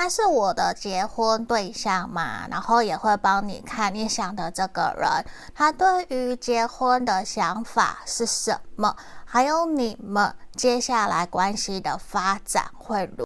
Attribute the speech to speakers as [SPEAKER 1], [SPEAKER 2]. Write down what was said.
[SPEAKER 1] 他是我的结婚对象嘛然后也会帮你看你想的这个人他对于结婚的想法是什么还有你们接下来关系的发展会如